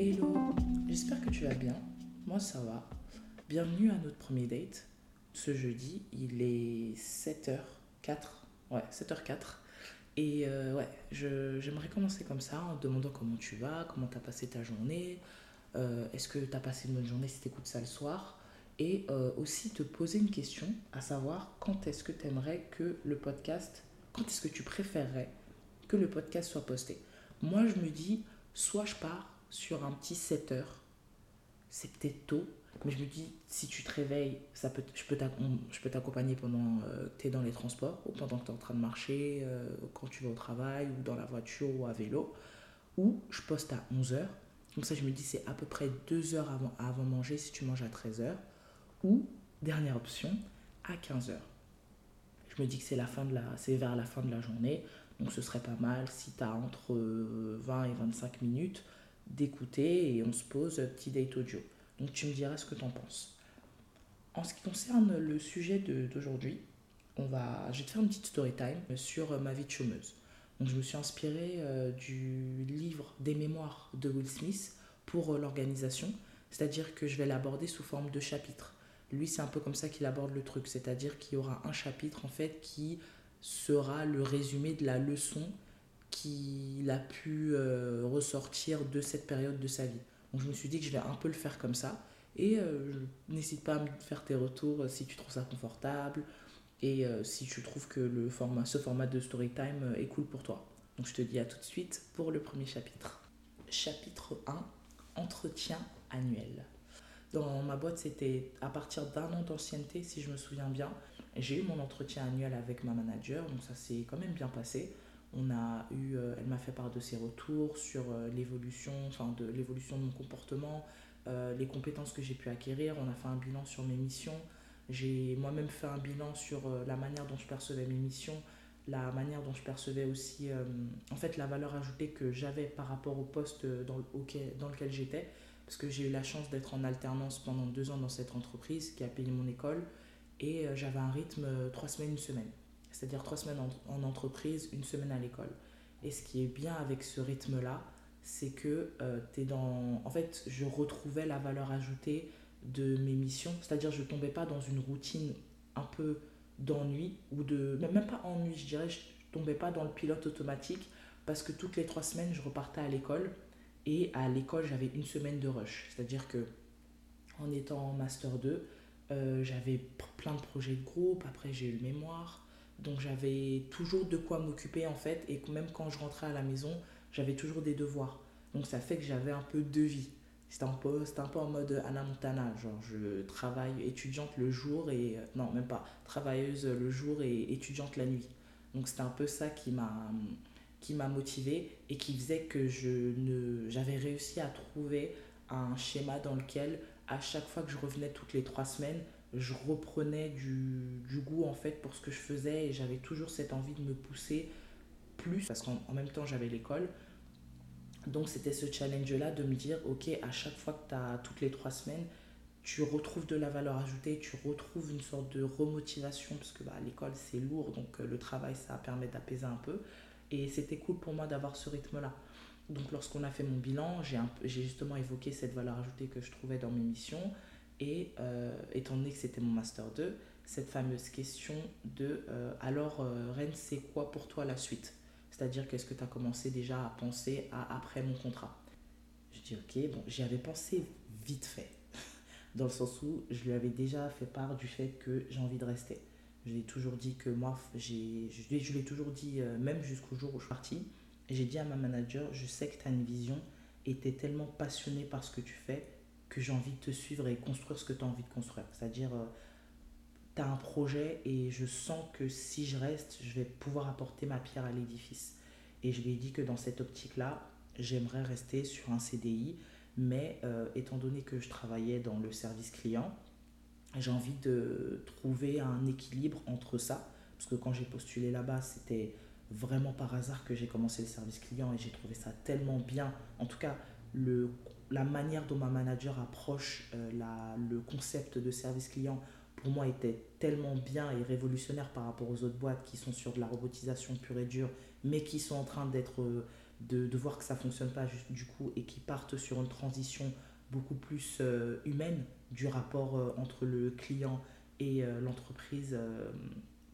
Hello, j'espère que tu vas bien. Moi ça va. Bienvenue à notre premier date. Ce jeudi, il est 7h04. Ouais, 7h04. Et euh, ouais, j'aimerais commencer comme ça en demandant comment tu vas, comment tu as passé ta journée, euh, est-ce que tu as passé une bonne journée si tu écoutes ça le soir, et euh, aussi te poser une question, à savoir quand est-ce que tu aimerais que le podcast, quand est-ce que tu préférerais que le podcast soit posté? Moi, je me dis, soit je pars sur un petit 7 heures, c'est peut-être tôt, mais je me dis, si tu te réveilles, ça peut, je peux t'accompagner pendant euh, que tu es dans les transports, ou pendant que tu es en train de marcher, euh, quand tu vas au travail, ou dans la voiture, ou à vélo, ou je poste à 11h. Comme ça, je me dis, c'est à peu près 2 heures avant, avant manger si tu manges à 13h. Ou, dernière option, à 15h. Je me dis que c'est vers la fin de la journée, donc ce serait pas mal si tu as entre 20 euh, et 25 minutes d'écouter et on se pose petit date audio. Donc tu me diras ce que tu en penses. En ce qui concerne le sujet d'aujourd'hui, on va, je vais te faire une petite story time sur ma vie de chômeuse. Donc je me suis inspirée euh, du livre des mémoires de Will Smith pour euh, l'organisation, c'est-à-dire que je vais l'aborder sous forme de chapitres. Lui, c'est un peu comme ça qu'il aborde le truc, c'est-à-dire qu'il y aura un chapitre en fait qui sera le résumé de la leçon qu'il a pu euh, ressortir de cette période de sa vie. Donc je me suis dit que je vais un peu le faire comme ça. Et euh, n'hésite pas à me faire tes retours euh, si tu trouves ça confortable et si tu trouves que le format, ce format de story time est cool pour toi. Donc je te dis à tout de suite pour le premier chapitre. Chapitre 1, entretien annuel. Dans ma boîte, c'était à partir d'un an d'ancienneté, si je me souviens bien. J'ai eu mon entretien annuel avec ma manager, donc ça s'est quand même bien passé. On a eu, euh, elle m'a fait part de ses retours sur euh, l'évolution, enfin de l'évolution de mon comportement, euh, les compétences que j'ai pu acquérir. On a fait un bilan sur mes missions. J'ai moi-même fait un bilan sur la manière dont je percevais mes missions, la manière dont je percevais aussi, en fait, la valeur ajoutée que j'avais par rapport au poste dans, dans lequel j'étais. Parce que j'ai eu la chance d'être en alternance pendant deux ans dans cette entreprise qui a payé mon école. Et j'avais un rythme trois semaines, une semaine c'est-à-dire trois semaines en, entreprise, une semaine à l'école. Et ce qui est bien avec ce rythme-là, c'est que euh, tu es dans... En fait, je retrouvais la valeur ajoutée de mes missions, c'est-à-dire je ne tombais pas dans une routine un peu d'ennui, ou de... Même pas ennui, je dirais, je tombais pas dans le pilote automatique, parce que toutes les trois semaines, je repartais à l'école, et à l'école, j'avais une semaine de rush. C'est-à-dire que en étant en Master 2, euh, j'avais plein de projets de groupe, après j'ai eu le mémoire, donc j'avais toujours de quoi m'occuper en fait. Et même quand je rentrais à la maison, j'avais toujours des devoirs. Donc ça fait que j'avais un peu de vie. C'était un, peu, un peu en mode Anna Montana. Genre je travaille étudiante le jour et... Non, même pas. Travailleuse le jour et étudiante la nuit. Donc c'était un peu ça qui m'a qui m'a motivée et qui faisait que je ne j'avais réussi à trouver un schéma dans lequel à chaque fois que je revenais toutes les trois semaines je reprenais du, du, goût en fait pour ce que je faisais et j'avais toujours cette envie de me pousser plus parce qu'en même temps j'avais l'école. Donc c'était ce challenge-là de me dire, ok, à chaque fois que tu as toutes les trois semaines, tu retrouves de la valeur ajoutée, tu retrouves une sorte de remotivation parce que bah, l'école c'est lourd, donc euh, le travail ça permet d'apaiser un peu. Et c'était cool pour moi d'avoir ce rythme-là. Donc lorsqu'on a fait mon bilan, j'ai justement évoqué cette valeur ajoutée que je trouvais dans mes missions. Et euh, étant donné que c'était mon Master 2, cette fameuse question de euh, alors euh, Rennes, c'est quoi pour toi la suite? C'est-à-dire qu'est-ce que tu as commencé déjà à penser à après mon contrat? Je dis ok, bon, j'y avais pensé vite fait, dans le sens où je lui avais déjà fait part du fait que j'ai envie de rester. Je lui ai toujours dit que moi, j'ai, je, lui ai toujours dit, même jusqu'au jour où je suis partie, j'ai dit à ma manager, je sais que tu as une vision et tu es tellement passionné par ce que tu fais que j'ai envie de te suivre et construire ce que tu as envie de construire. C'est-à-dire, euh, tu as un projet et je sens que si je reste, je vais pouvoir apporter ma pierre à l'édifice. Et je lui ai dit que dans cette optique-là, j'aimerais rester sur un CDI, mais euh, étant donné que je travaillais dans le service client, j'ai envie de trouver un équilibre entre ça, parce que quand j'ai postulé là-bas, c'était vraiment par hasard que j'ai commencé le service client et j'ai trouvé ça tellement bien. En tout cas, le la manière dont ma manager approche euh, la, le concept de service client, pour moi, était tellement bien et révolutionnaire par rapport aux autres boîtes qui sont sur de la robotisation pure et dure, mais qui sont en train d'être, euh, de, de voir que ça fonctionne pas du coup et qu'ils partent sur une transition beaucoup plus euh, humaine du rapport entre le client et l'entreprise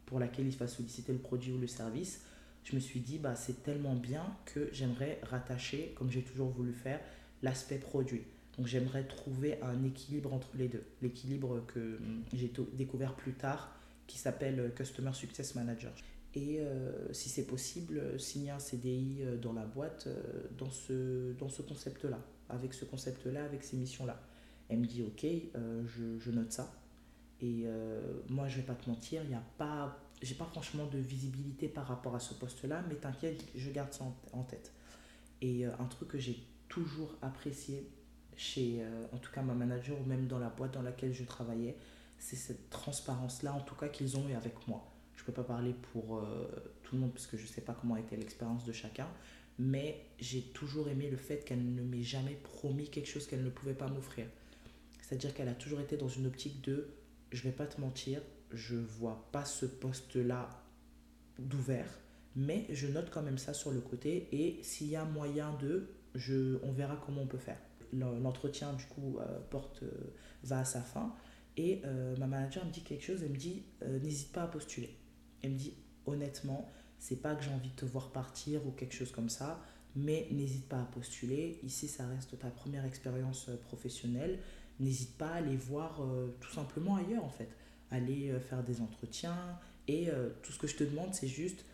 pour laquelle il va solliciter le produit ou le service, je me suis dit, bah, c'est tellement bien que j'aimerais rattacher, comme j'ai toujours voulu faire, l'aspect produit. Donc j'aimerais trouver un équilibre entre les deux. L'équilibre que hum, j'ai découvert plus tard, qui s'appelle euh, Customer Success Manager. Et euh, si c'est possible, euh, signer un CDI euh, dans la boîte euh, dans ce, dans ce concept-là, avec ce concept-là, avec ces missions-là. Elle me dit, ok, euh, je, note ça. Et euh, moi, je vais pas te mentir, il n'y a pas, j'ai pas franchement de visibilité par rapport à ce poste-là, mais t'inquiète, je garde ça en, tête. Et euh, un truc que j'ai toujours apprécié chez, euh, en tout cas, ma manager ou même dans la boîte dans laquelle je travaillais, c'est cette transparence-là, en tout cas, qu'ils ont eu avec moi. Je peux pas parler pour euh, tout le monde parce que je sais pas comment a été l'expérience de chacun, mais j'ai toujours aimé le fait qu'elle ne m'ait jamais promis quelque chose qu'elle ne pouvait pas m'offrir. C'est-à-dire qu'elle a toujours été dans une optique de je vais pas te mentir, je vois pas ce poste-là d'ouvert, mais je note quand même ça sur le côté et s'il y a moyen de, je, on verra comment on peut faire. Le- L'entretien du coup euh, porte, euh, va à sa fin et euh, ma manager me dit quelque chose, elle me dit n'hésite pas à postuler. Elle me dit honnêtement, c'est pas que j'ai envie de te voir partir ou quelque chose comme ça, mais n'hésite pas à postuler. Ici, ça reste ta première expérience professionnelle. N'hésite pas à aller voir tout simplement ailleurs en fait. Aller faire des entretiens et tout ce que je te demande, c'est juste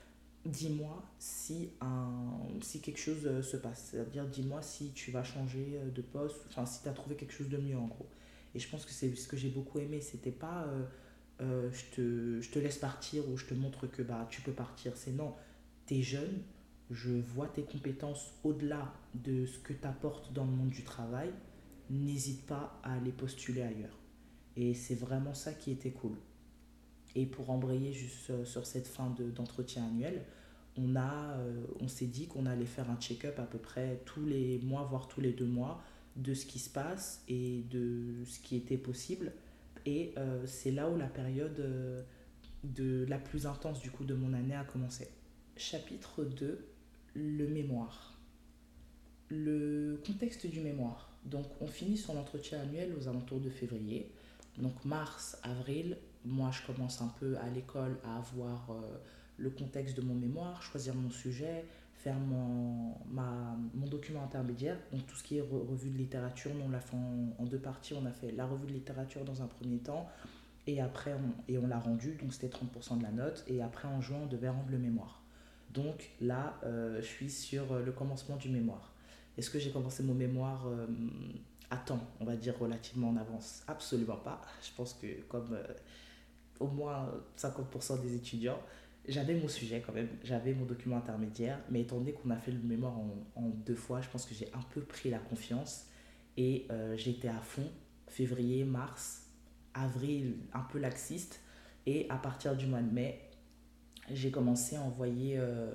dis-moi si, un, si quelque chose euh, se passe. C'est-à-dire dis-moi si tu vas changer euh, de poste, enfin si tu as trouvé quelque chose de mieux en gros. Et je pense que c'est ce que j'ai beaucoup aimé. C'était pas euh, je, te, je te laisse partir ou je te montre que bah, tu peux partir. C'est non, tu es jeune, je vois tes compétences au-delà de ce que tu apportes dans le monde du travail. N'hésite pas à aller postuler ailleurs. Et c'est vraiment ça qui était cool. Et pour embrayer juste euh, sur cette fin de- d'entretien annuel, on, a, euh, on s'est dit qu'on allait faire un check-up à peu près tous les mois, voire tous les deux mois, de ce qui se passe et de ce qui était possible. Et euh, c'est là où la période de, la plus intense du coup de mon année a commencé. Chapitre 2, le mémoire. Le contexte du mémoire. Donc on finit son entretien annuel aux alentours de février. Donc mars, avril, moi je commence un peu à l'école à avoir euh, le contexte de mon mémoire, choisir mon sujet, faire mon, ma, mon document intermédiaire. Donc tout ce qui est re- revue de littérature, on l'a fait en, deux parties. On a fait la revue de littérature dans un premier temps et après on, on l'a rendu, donc c'était 30% de la note. Et après en juin, on devait rendre le mémoire. Donc là, euh, je suis sur euh, le commencement du mémoire. Est-ce que j'ai commencé mon mémoire à temps, on va dire relativement en avance? Absolument pas. Je pense que comme au moins 50% des étudiants, j'avais mon sujet quand même, j'avais mon document intermédiaire, mais étant donné qu'on a fait le mémoire en, deux fois, je pense que j'ai un peu pris la confiance. Et euh, j'étais à fond, février, mars, avril, un peu laxiste, et à partir du mois de mai, j'ai commencé à envoyer euh,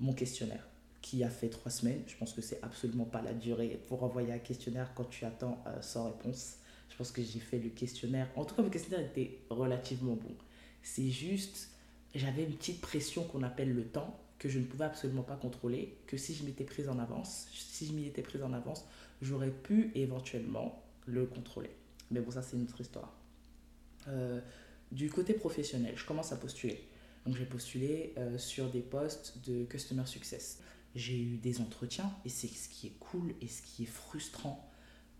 mon questionnaire qui a fait trois semaines. Je pense que c'est absolument pas la durée pour envoyer un questionnaire quand tu attends euh, sans réponse. Je pense que j'ai fait le questionnaire. En tout cas, le questionnaire était relativement bon. C'est juste, j'avais une petite pression qu'on appelle le temps, que je ne pouvais absolument pas contrôler, que si je m'étais prise en avance, si je m'y étais prise en avance, j'aurais pu éventuellement le contrôler. Mais bon, ça c'est une autre histoire. Euh, du côté professionnel, je commence à postuler. Donc j'ai postulé euh, sur des postes de Customer Success. J'ai eu des entretiens et c'est ce qui est cool et ce qui est frustrant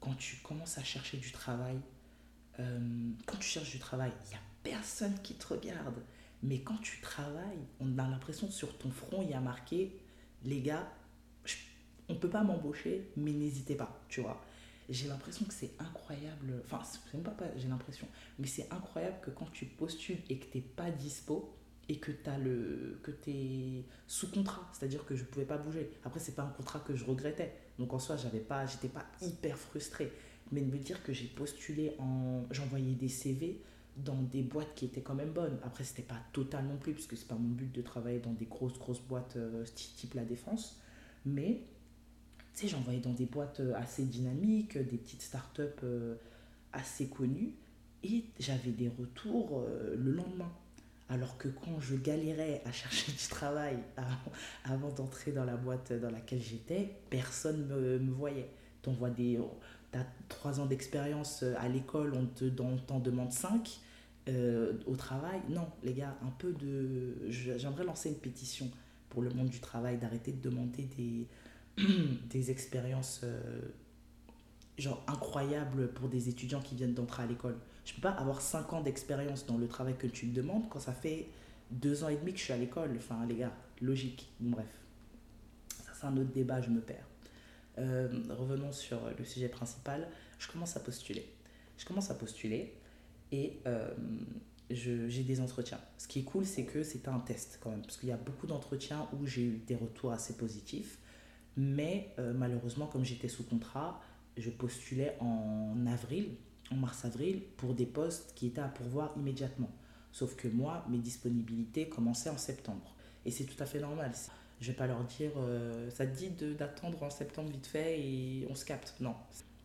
quand tu commences à chercher du travail. Euh, quand tu cherches du travail, il n'y a personne qui te regarde. Mais quand tu travailles, on a l'impression sur ton front, il y a marqué, les gars, on ne peut pas m'embaucher, mais n'hésitez pas, tu vois. J'ai l'impression que c'est incroyable, enfin, c'est même pas, pas j'ai l'impression, mais c'est incroyable que quand tu postules et que tu n'es pas dispo, et que tu es sous contrat, c'est-à-dire que je ne pouvais pas bouger. Après, c'est pas un contrat que je regrettais. Donc en soi, j'avais pas, j'étais pas hyper frustrée. Mais de me dire que j'ai postulé en. J'envoyais des CV dans des boîtes qui étaient quand même bonnes. Après, c'était pas total non plus, puisque c'est pas mon but de travailler dans des grosses, grosses boîtes euh, type La Défense. Mais, tu sais, j'envoyais dans des boîtes euh, assez dynamiques, des petites startups euh, assez connues. Et j'avais des retours euh, le lendemain. Alors que quand je galérais à chercher du travail avant d'entrer dans la boîte dans laquelle j'étais, personne ne me, voyait. Tu des. as trois ans d'expérience à l'école, on t'en demande cinq. Euh, au travail, non, les gars, un peu de. J'aimerais lancer une pétition pour le monde du travail, d'arrêter de demander des, des expériences euh, genre incroyables pour des étudiants qui viennent d'entrer à l'école. Je peux pas avoir 5 ans d'expérience dans le travail que tu me demandes quand ça fait 2 ans et demi que je suis à l'école. Enfin, les gars, logique. bref, ça c'est un autre débat, je me perds. Euh, revenons sur le sujet principal. Je commence à postuler. Je commence à postuler et euh, j'ai des entretiens. Ce qui est cool, c'est que c'est un test quand même, parce qu'il y a beaucoup d'entretiens où j'ai eu des retours assez positifs, mais euh, malheureusement, comme j'étais sous contrat, je postulais en avril, en mars-avril, pour des postes qui étaient à pourvoir immédiatement. Sauf que moi, mes disponibilités commençaient en septembre. Et c'est tout à fait normal. Je vais pas leur dire, euh, ça te dit d'attendre en septembre vite fait et on se capte. Non,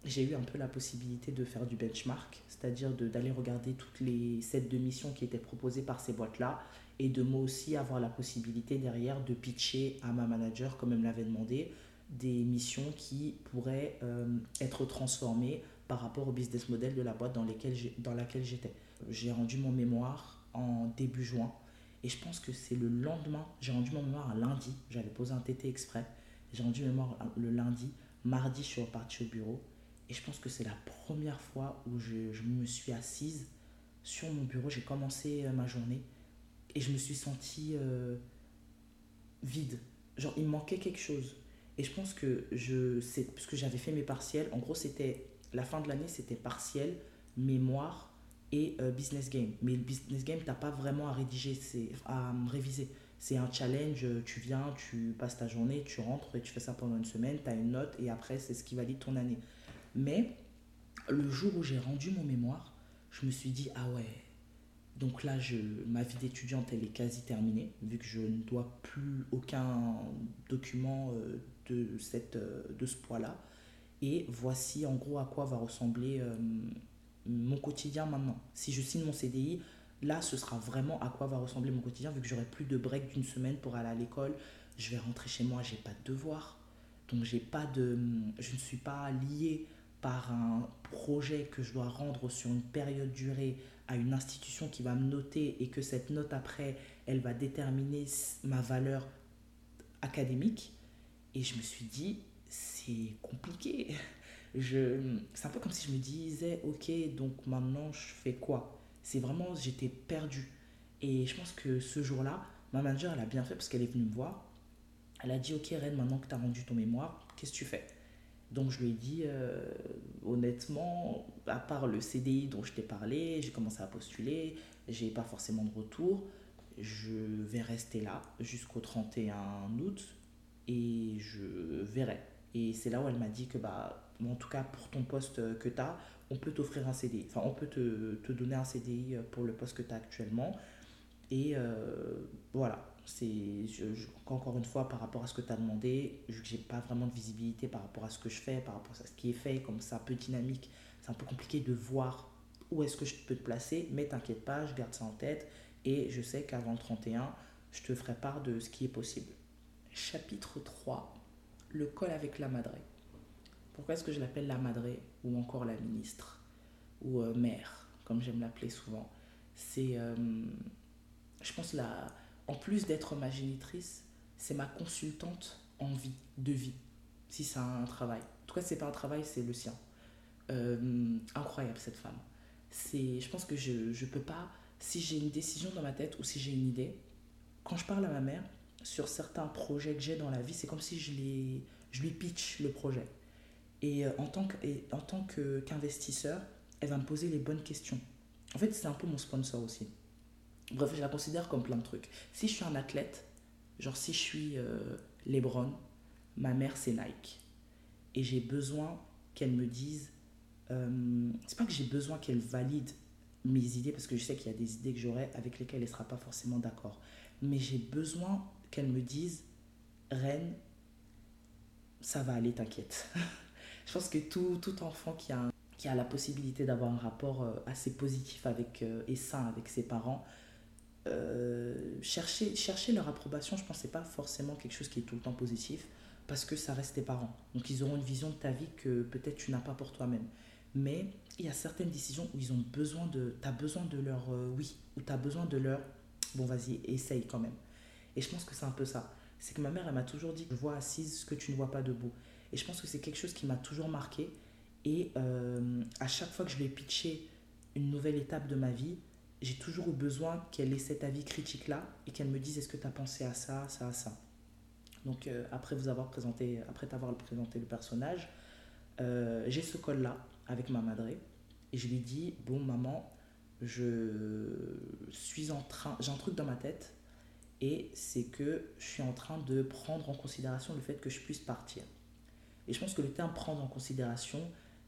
j'ai eu un peu la possibilité de faire du benchmark, c'est-à-dire d'aller regarder toutes les sets de missions qui étaient proposées par ces boîtes-là et de moi aussi avoir la possibilité derrière de pitcher à ma manager, comme elle me l'avait demandé, des missions qui pourraient euh, être transformées par rapport au business model de la boîte dans, dans laquelle j'étais. J'ai rendu mon mémoire en début juin et je pense que c'est le lendemain, j'ai rendu mon mémoire un lundi, j'avais posé un TT exprès, j'ai rendu mon mémoire le lundi, mardi je suis reparti au bureau et je pense que c'est la première fois où je, je, me suis assise sur mon bureau. J'ai commencé euh, ma journée et je me suis sentie euh, vide. Genre, il manquait quelque chose. Et je pense que je. Parce que j'avais fait mes partiels. En gros, c'était. La fin de l'année, c'était partiel, mémoire et euh, business game. Mais le business game, tu n'as pas vraiment à rédiger, c'est à réviser. C'est un challenge, tu viens, tu passes ta journée, tu rentres et tu fais ça pendant une semaine, tu as une note et après, c'est ce qui valide ton année. Mais le jour où j'ai rendu mon mémoire, je me suis dit, ah ouais, donc là, je, ma vie d'étudiante, elle est quasi terminée, vu que je ne dois plus aucun document euh, de, cette, euh, de ce poids-là. Et voici en gros à quoi va ressembler euh, mon quotidien maintenant. Si je signe mon CDI, là, ce sera vraiment à quoi va ressembler mon quotidien, vu que j'aurai plus de break d'une semaine pour aller à l'école. Je vais rentrer chez moi, j'ai pas de devoirs. Donc j'ai pas de, je ne suis pas lié par un projet que je dois rendre sur une période durée à une institution qui va me noter et que cette note après, elle va déterminer ma valeur académique. Et je me suis dit, c'est compliqué. Je, c'est un peu comme si je me disais, ok, donc maintenant je fais quoi? C'est vraiment, j'étais perdu. Et je pense que ce jour-là, ma manager, elle a bien fait parce qu'elle est venue me voir. Elle a dit, ok, Ren, maintenant que tu as rendu ton mémoire, qu'est-ce que tu fais? Donc je lui ai dit, euh, honnêtement, à part le CDI dont je t'ai parlé, j'ai commencé à postuler, j'ai pas forcément de retour. Je vais rester là jusqu'au 31 août et je verrai. Et c'est là où elle m'a dit que, bah, en tout cas, pour ton poste que tu as, on peut t'offrir un CDI. Enfin, on peut te, te, donner un CDI pour le poste que tu as actuellement. Et euh, voilà, encore une fois par rapport à ce que tu as demandé que j'ai pas vraiment de visibilité par rapport à ce que je fais par rapport à ce qui est fait comme c'est un peu dynamique. C'est un peu compliqué de voir où est-ce que je peux te placer mais t'inquiète pas je garde ça en tête. Et je sais qu'avant le 31 je te ferai part de ce qui est possible. Chapitre 3 le col avec la madrée pourquoi est-ce que je l'appelle la madrée ou encore la ministre ou euh, mère comme j'aime l'appeler souvent? C'est euh, je pense la en plus d'être ma génitrice, c'est ma consultante en vie, de vie, si c'est un travail. En tout cas, c'est pas un travail, c'est le sien. Euh, incroyable cette femme. C'est, je pense que je ne peux pas, si j'ai une décision dans ma tête ou si j'ai une idée, quand je parle à ma mère sur certains projets que j'ai dans la vie, c'est comme si je, les, je lui pitch le projet. Et euh, en tant, que, et qu'investisseur, elle va me poser les bonnes questions. En fait, c'est un peu mon sponsor aussi. Bref, je la considère comme plein de trucs. Si je suis un athlète, genre si je suis euh, Lebron, ma mère c'est Nike. Et j'ai besoin qu'elle me dise. Euh, c'est pas que j'ai besoin qu'elle valide mes idées, parce que je sais qu'il y a des idées que j'aurai avec lesquelles elle ne sera pas forcément d'accord. Mais j'ai besoin qu'elle me dise Reine, ça va aller, t'inquiète. je pense que tout, tout enfant qui a, qui a la possibilité d'avoir un rapport euh, assez positif avec, et sain avec ses parents, euh, chercher, chercher leur approbation, je pense que pas forcément quelque chose qui est tout le temps positif parce que ça reste tes parents. Donc ils auront une vision de ta vie que peut-être tu n'as pas pour toi-même. Mais il y a certaines décisions où ils ont besoin de, tu as besoin de leur euh, oui, ou tu as besoin de leur bon vas-y, essaye quand même. Et je pense que c'est un peu ça. C'est que ma mère, elle m'a toujours dit, je vois assise ce que tu ne vois pas debout. Et je pense que c'est quelque chose qui m'a toujours marqué. Et euh, à chaque fois que je ai pitché une nouvelle étape de ma vie, j'ai toujours eu besoin qu'elle ait cet avis critique-là et qu'elle me dise est-ce que tu as pensé à ça, ça, ça. Donc euh, après vous avoir présenté, après t'avoir présenté le personnage, euh, j'ai ce col-là avec ma madré et je lui dis bon maman, je suis en train, j'ai un truc dans ma tête et c'est que je suis en train de prendre en considération le fait que je puisse partir. Et je pense que le terme prendre en considération,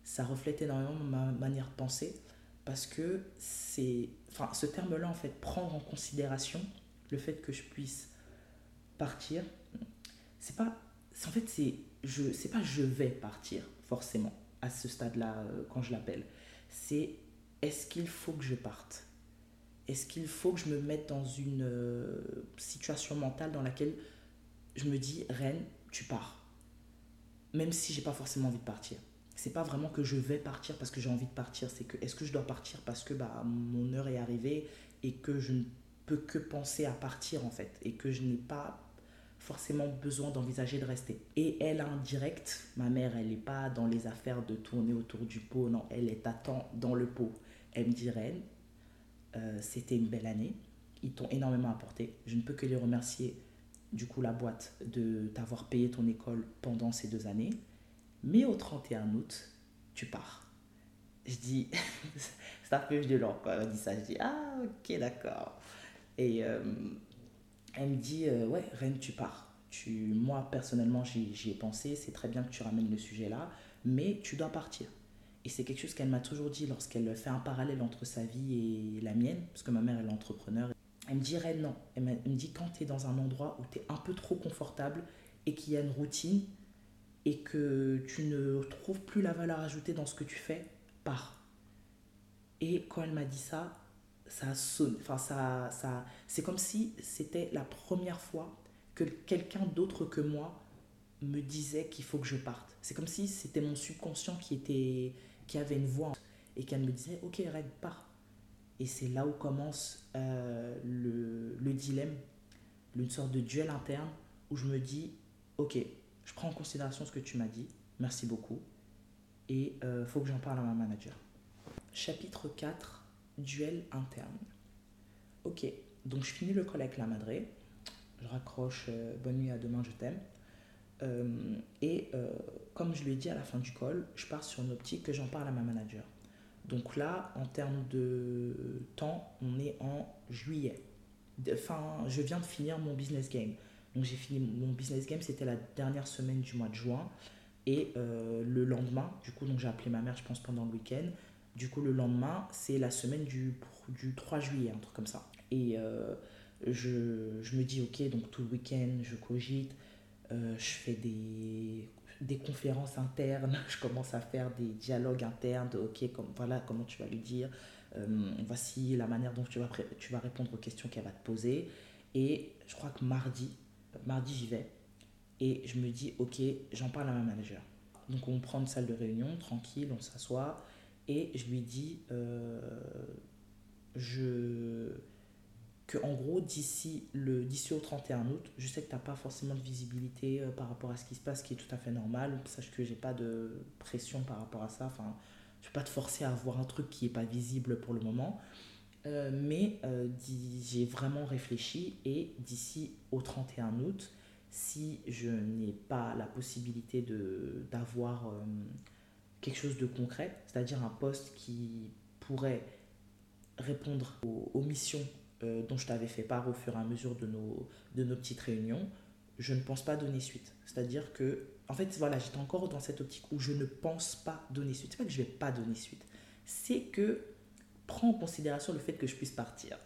ça reflète énormément ma manière de penser parce que c'est enfin ce terme là en fait prendre en considération le fait que je puisse partir c'est pas en fait c'est je c'est pas je vais partir forcément à ce stade là euh, quand je l'appelle c'est est-ce qu'il faut que je parte? Est-ce qu'il faut que je me mette dans une euh, situation mentale dans laquelle je me dis Reine tu pars même si j'ai pas forcément envie de partir c'est pas vraiment que je vais partir parce que j'ai envie de partir, c'est que est-ce que je dois partir parce que bah, mon heure est arrivée et que je ne peux que penser à partir en fait et que je n'ai pas forcément besoin d'envisager de rester. Et elle, indirect, ma mère, elle n'est pas dans les affaires de tourner autour du pot, non, elle est à temps dans le pot. Elle me dit, Reine, euh, c'était une belle année, ils t'ont énormément apporté, je ne peux que les remercier, du coup, la boîte, de t'avoir payé ton école pendant ces deux années. Mais au 31 août, tu pars. Je dis, c'est un peu violent quand elle dit ça. Je dis, ah ok, d'accord. Et euh, elle me dit, euh, ouais, Reine, tu pars. Tu, moi, personnellement, j'y ai pensé. C'est très bien que tu ramènes le sujet là, mais tu dois partir. Et c'est quelque chose qu'elle m'a toujours dit lorsqu'elle fait un parallèle entre sa vie et la mienne, parce que ma mère, est entrepreneur. Elle me dit, Reine, non. Elle me dit, quand tu es dans un endroit où tu es un peu trop confortable et qu'il y a une routine, et que tu ne trouves plus la valeur ajoutée dans ce que tu fais, pars. Et quand elle m'a dit ça, ça sonne. Enfin, ça, ça, c'est comme si c'était la première fois que quelqu'un d'autre que moi me disait qu'il faut que je parte. C'est comme si c'était mon subconscient qui, était, qui avait une voix et qu'elle me disait Ok, Red, pars. Et c'est là où commence euh, le, le dilemme, une sorte de duel interne où je me dis Ok, je prends en considération ce que tu m'as dit, merci beaucoup, et euh, faut que j'en parle à ma manager. Chapitre 4, duel interne. Ok, donc je finis le call avec la madré, je raccroche, euh, bonne nuit, à demain, je t'aime. Euh, et comme je lui ai dit à la fin du call, je pars sur une optique que j'en parle à ma manager. Donc là, en termes de temps, on est en juillet. Enfin, je viens de finir mon business game. Donc j'ai fini mon business game, c'était la dernière semaine du mois de juin. Et euh, le lendemain, du coup, j'ai appelé ma mère, je pense, pendant le week-end. Du coup, le lendemain, c'est la semaine du, du 3 juillet, un truc comme ça. Et euh, je, je, me dis, ok, donc tout le week-end, je cogite, euh, je fais des, des conférences internes, je commence à faire des dialogues internes, ok, comme, voilà comment tu vas lui dire, voici la manière dont tu vas, tu vas répondre aux questions qu'elle va te poser. Et je crois que mardi, mardi, j'y vais. Et je me dis, ok, j'en parle à ma manager. Donc on prend une salle de réunion, tranquille, on s'assoit. Et je lui dis, euh, je que en gros d'ici le d'ici au 31 août je sais que tu n'as pas forcément de visibilité euh, par rapport à ce qui se passe qui est tout à fait normal. Sache que j'ai pas de pression par rapport à ça. Enfin je vais pas te forcer à voir un truc qui est pas visible pour le moment. Euh, mais euh, j'ai vraiment réfléchi et d'ici au 31 août, si je n'ai pas la possibilité d'avoir quelque chose de concret, c'est-à-dire un poste qui pourrait répondre aux, missions dont je t'avais fait part au fur et à mesure de nos, de nos petites réunions, je ne pense pas donner suite. C'est-à-dire que, en fait, voilà, j'étais encore dans cette optique où je ne pense pas donner suite. C'est pas que je vais pas donner suite, c'est que prends en considération le fait que je puisse partir.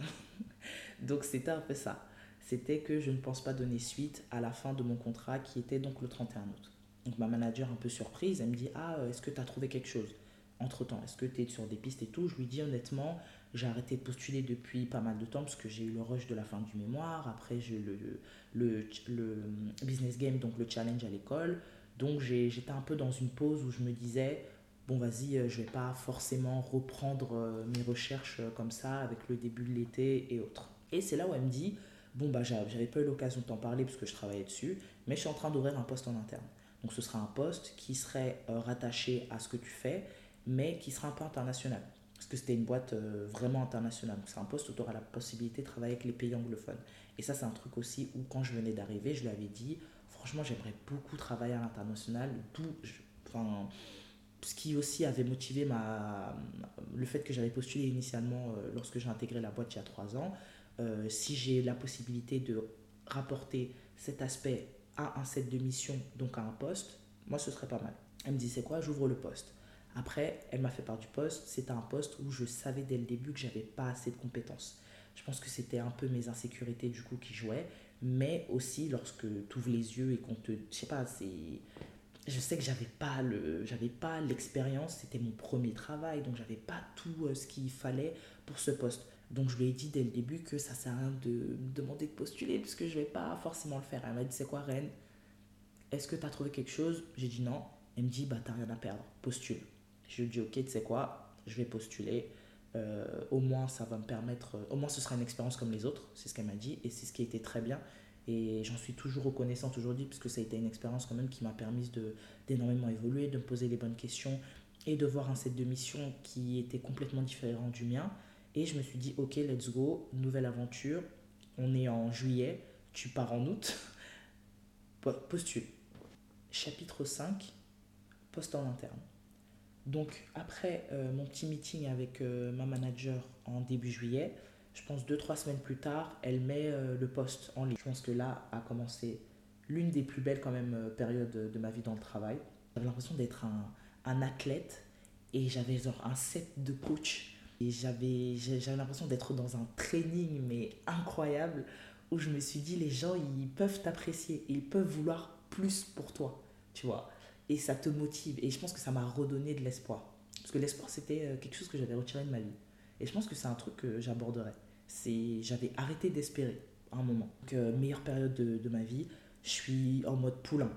donc c'était un peu ça. C'était que je ne pense pas donner suite à la fin de mon contrat qui était donc le 31 août. Donc ma manager un peu surprise, elle me dit "Ah, est-ce que tu as trouvé quelque chose entre-temps Est-ce que tu es sur des pistes et tout? Je lui dis honnêtement, j'ai arrêté de postuler depuis pas mal de temps parce que j'ai eu le rush de la fin du mémoire. Après, j'ai eu le, le, le, business game, donc le challenge à l'école. Donc, j'étais un peu dans une pause où je me disais, bon, vas-y, euh, je vais pas forcément reprendre euh, mes recherches euh, comme ça avec le début de l'été et autres. Et c'est là où elle me dit, bon, bah, j'avais pas eu l'occasion de t'en parler parce que je travaillais dessus, mais je suis en train d'ouvrir un poste en interne. Donc, ce sera un poste qui serait rattaché à ce que tu fais, mais qui sera un peu international parce que c'était une boîte euh, vraiment internationale. C'est un poste où tu auras la possibilité de travailler avec les pays anglophones. Et ça, c'est un truc aussi où, quand je venais d'arriver, je lui avais dit, franchement, j'aimerais beaucoup travailler à l'international. Enfin, ce qui aussi avait motivé ma, le fait que j'avais postulé initialement euh, lorsque j'ai intégré la boîte il y a trois ans. Euh, si j'ai la possibilité de rapporter cet aspect à un set de mission, donc à un poste, moi, ce serait pas mal. Elle me dit, c'est quoi? J'ouvre le poste. Après, elle m'a fait part du poste. C'était un poste où je savais dès le début que j'avais pas assez de compétences. Je pense que c'était un peu mes insécurités du coup qui jouaient, mais aussi lorsque tu ouvres les yeux et qu'on te, je sais pas, c'est, je sais que j'avais pas le, l'expérience. C'était mon premier travail, donc j'avais pas tout euh, ce qu'il fallait pour ce poste. Donc je lui ai dit dès le début que ça sert à rien de me demander de postuler parce que je vais pas forcément le faire. Elle m'a dit c'est quoi Reine Est-ce que tu as trouvé quelque chose? J'ai dit non. Elle me dit bah t'as rien à perdre, postule. Je lui dis, ok, tu sais quoi, je vais postuler. Euh, au moins, ça va me permettre, au moins, ce sera une expérience comme les autres. C'est ce qu'elle m'a dit et c'est ce qui a été très bien. Et j'en suis toujours reconnaissante aujourd'hui parce que ça a été une expérience quand même qui m'a permis d'énormément évoluer, de me poser les bonnes questions et de voir un set de missions qui était complètement différent du mien. Et je me suis dit, ok, let's go, nouvelle aventure. On est en juillet, tu pars en août. Postule. Chapitre 5, poste en interne. Donc après euh, mon petit meeting avec euh, ma manager en début juillet, je pense deux, trois semaines plus tard, elle met euh, le poste en ligne. Je pense que là a commencé l'une des plus belles quand même périodes de, ma vie dans le travail. J'avais l'impression d'être un, un, athlète et j'avais genre un set de coach. Et j'avais, l'impression d'être dans un training mais incroyable où je me suis dit les gens ils peuvent t'apprécier, ils peuvent vouloir plus pour toi, tu vois et ça te motive. Et je pense que ça m'a redonné de l'espoir. Parce que l'espoir, c'était euh, quelque chose que j'avais retiré de ma vie. Et je pense que c'est un truc que j'aborderai. C'est, j'avais arrêté d'espérer à un moment. Donc, euh, meilleure période de, ma vie, je suis en mode poulain.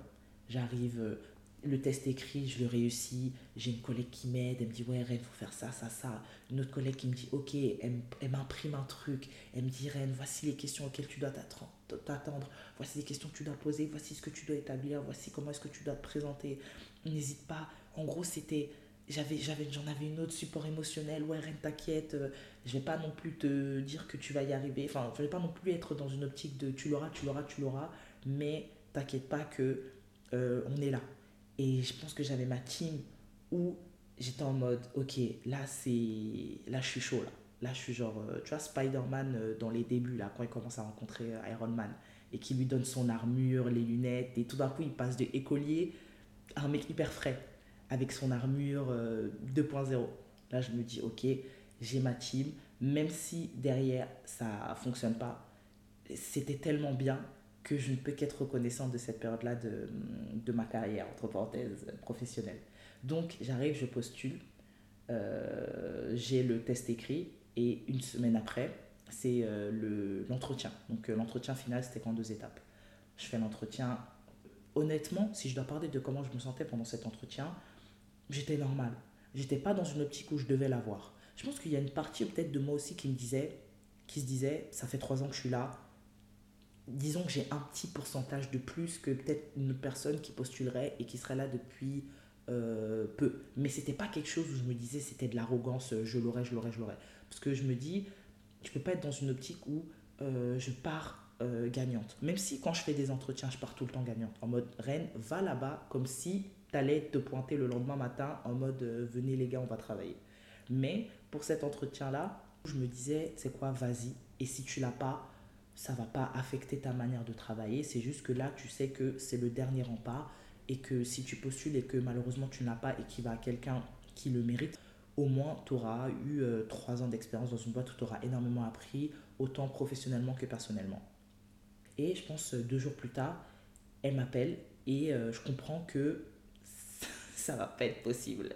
J'arrive, euh, le test écrit, je le réussis. J'ai une collègue qui m'aide, elle me dit Ouais, Ren, faut faire ça, ça, ça. Une autre collègue qui me dit Ok, elle, m'imprime un truc. Elle me dit Ren, voici les questions auxquelles tu dois t'attendre. Voici les questions que tu dois poser. Voici ce que tu dois établir. Voici comment est-ce que tu dois te présenter. N'hésite pas. En gros, c'était. J'en avais une autre support émotionnel. Ouais, Ren, t'inquiète. Euh, je vais pas non plus te dire que tu vas y arriver. Enfin, je vais pas non plus être dans une optique de tu l'auras, tu l'auras, tu l'auras. Mais t'inquiète pas que euh, on est là et je pense que j'avais ma team où j'étais en mode, ok, là, c'est là je suis chaud. Là, là je suis genre, euh, tu vois, Spider-Man euh, dans les débuts, là, quand il commence à rencontrer euh, Iron Man et qui lui donne son armure, les lunettes, et tout d'un coup, il passe de écolier à un mec hyper frais avec son armure 2.0. Là, je me dis, ok, j'ai ma team, même si derrière ça fonctionne pas, c'était tellement bien que je ne peux qu'être reconnaissante de cette période-là de, de, ma carrière, entre parenthèses, professionnelle. Donc j'arrive, je postule, euh, j'ai le test écrit et une semaine après, c'est euh, l'entretien. Donc euh, l'entretien final, c'était en deux étapes. Je fais l'entretien. Honnêtement, si je dois parler de comment je me sentais pendant cet entretien, j'étais normal. J'étais pas dans une optique où je devais l'avoir. Je pense qu'il y a une partie peut-être de moi aussi qui me disait, qui se disait, ça fait trois ans que je suis là, disons que j'ai un petit pourcentage de plus que peut-être une personne qui postulerait et qui serait là depuis euh, peu. Mais c'était pas quelque chose où je me disais c'était de l'arrogance, euh, je l'aurais, je l'aurais, je l'aurais. Parce que je me dis, je peux pas être dans une optique où euh, je pars gagnante. Même si quand je fais des entretiens, je pars tout le temps gagnante. En mode, Reine, va là-bas comme si tu allais te pointer le lendemain matin en mode, venez les gars, on va travailler. Mais pour cet entretien-là, je me disais, c'est quoi, vas-y. Et si tu l'as pas, ça va pas affecter ta manière de travailler. C'est juste que là, tu sais que c'est le dernier rempart et que si tu postules et que malheureusement tu n'as pas et qu'il va à quelqu'un qui le mérite, au moins tu auras eu euh, trois ans d'expérience dans une boîte où tu auras énormément appris, autant professionnellement que personnellement. Et je pense euh, deux jours plus tard, elle m'appelle et euh, je comprends que ça va pas être possible.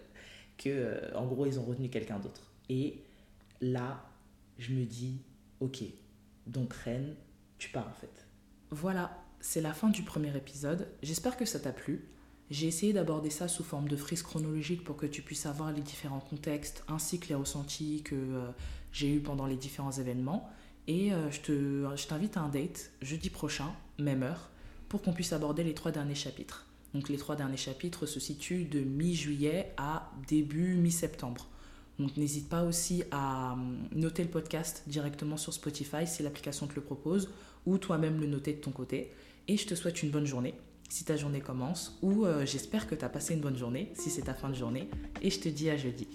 que, en gros, ils ont retenu quelqu'un d'autre. Et là, je me dis, ok, donc Reine, tu pars en fait. Voilà, c'est la fin du premier épisode. J'espère que ça t'a plu. J'ai essayé d'aborder ça sous forme de frise chronologique pour que tu puisses avoir les différents contextes ainsi que les ressentis que euh, j'ai eus pendant les différents événements. Et euh, je t'invite à un date jeudi prochain, même heure, pour qu'on puisse aborder les trois derniers chapitres. Donc les trois derniers chapitres se situent de mi-juillet à début mi-septembre. Donc n'hésite pas aussi à hum, noter le podcast directement sur Spotify si l'application te le propose ou toi-même le noter de ton côté. Et je te souhaite une bonne journée si ta journée commence ou euh, j'espère que tu as passé une bonne journée si c'est ta fin de journée et je te dis à jeudi.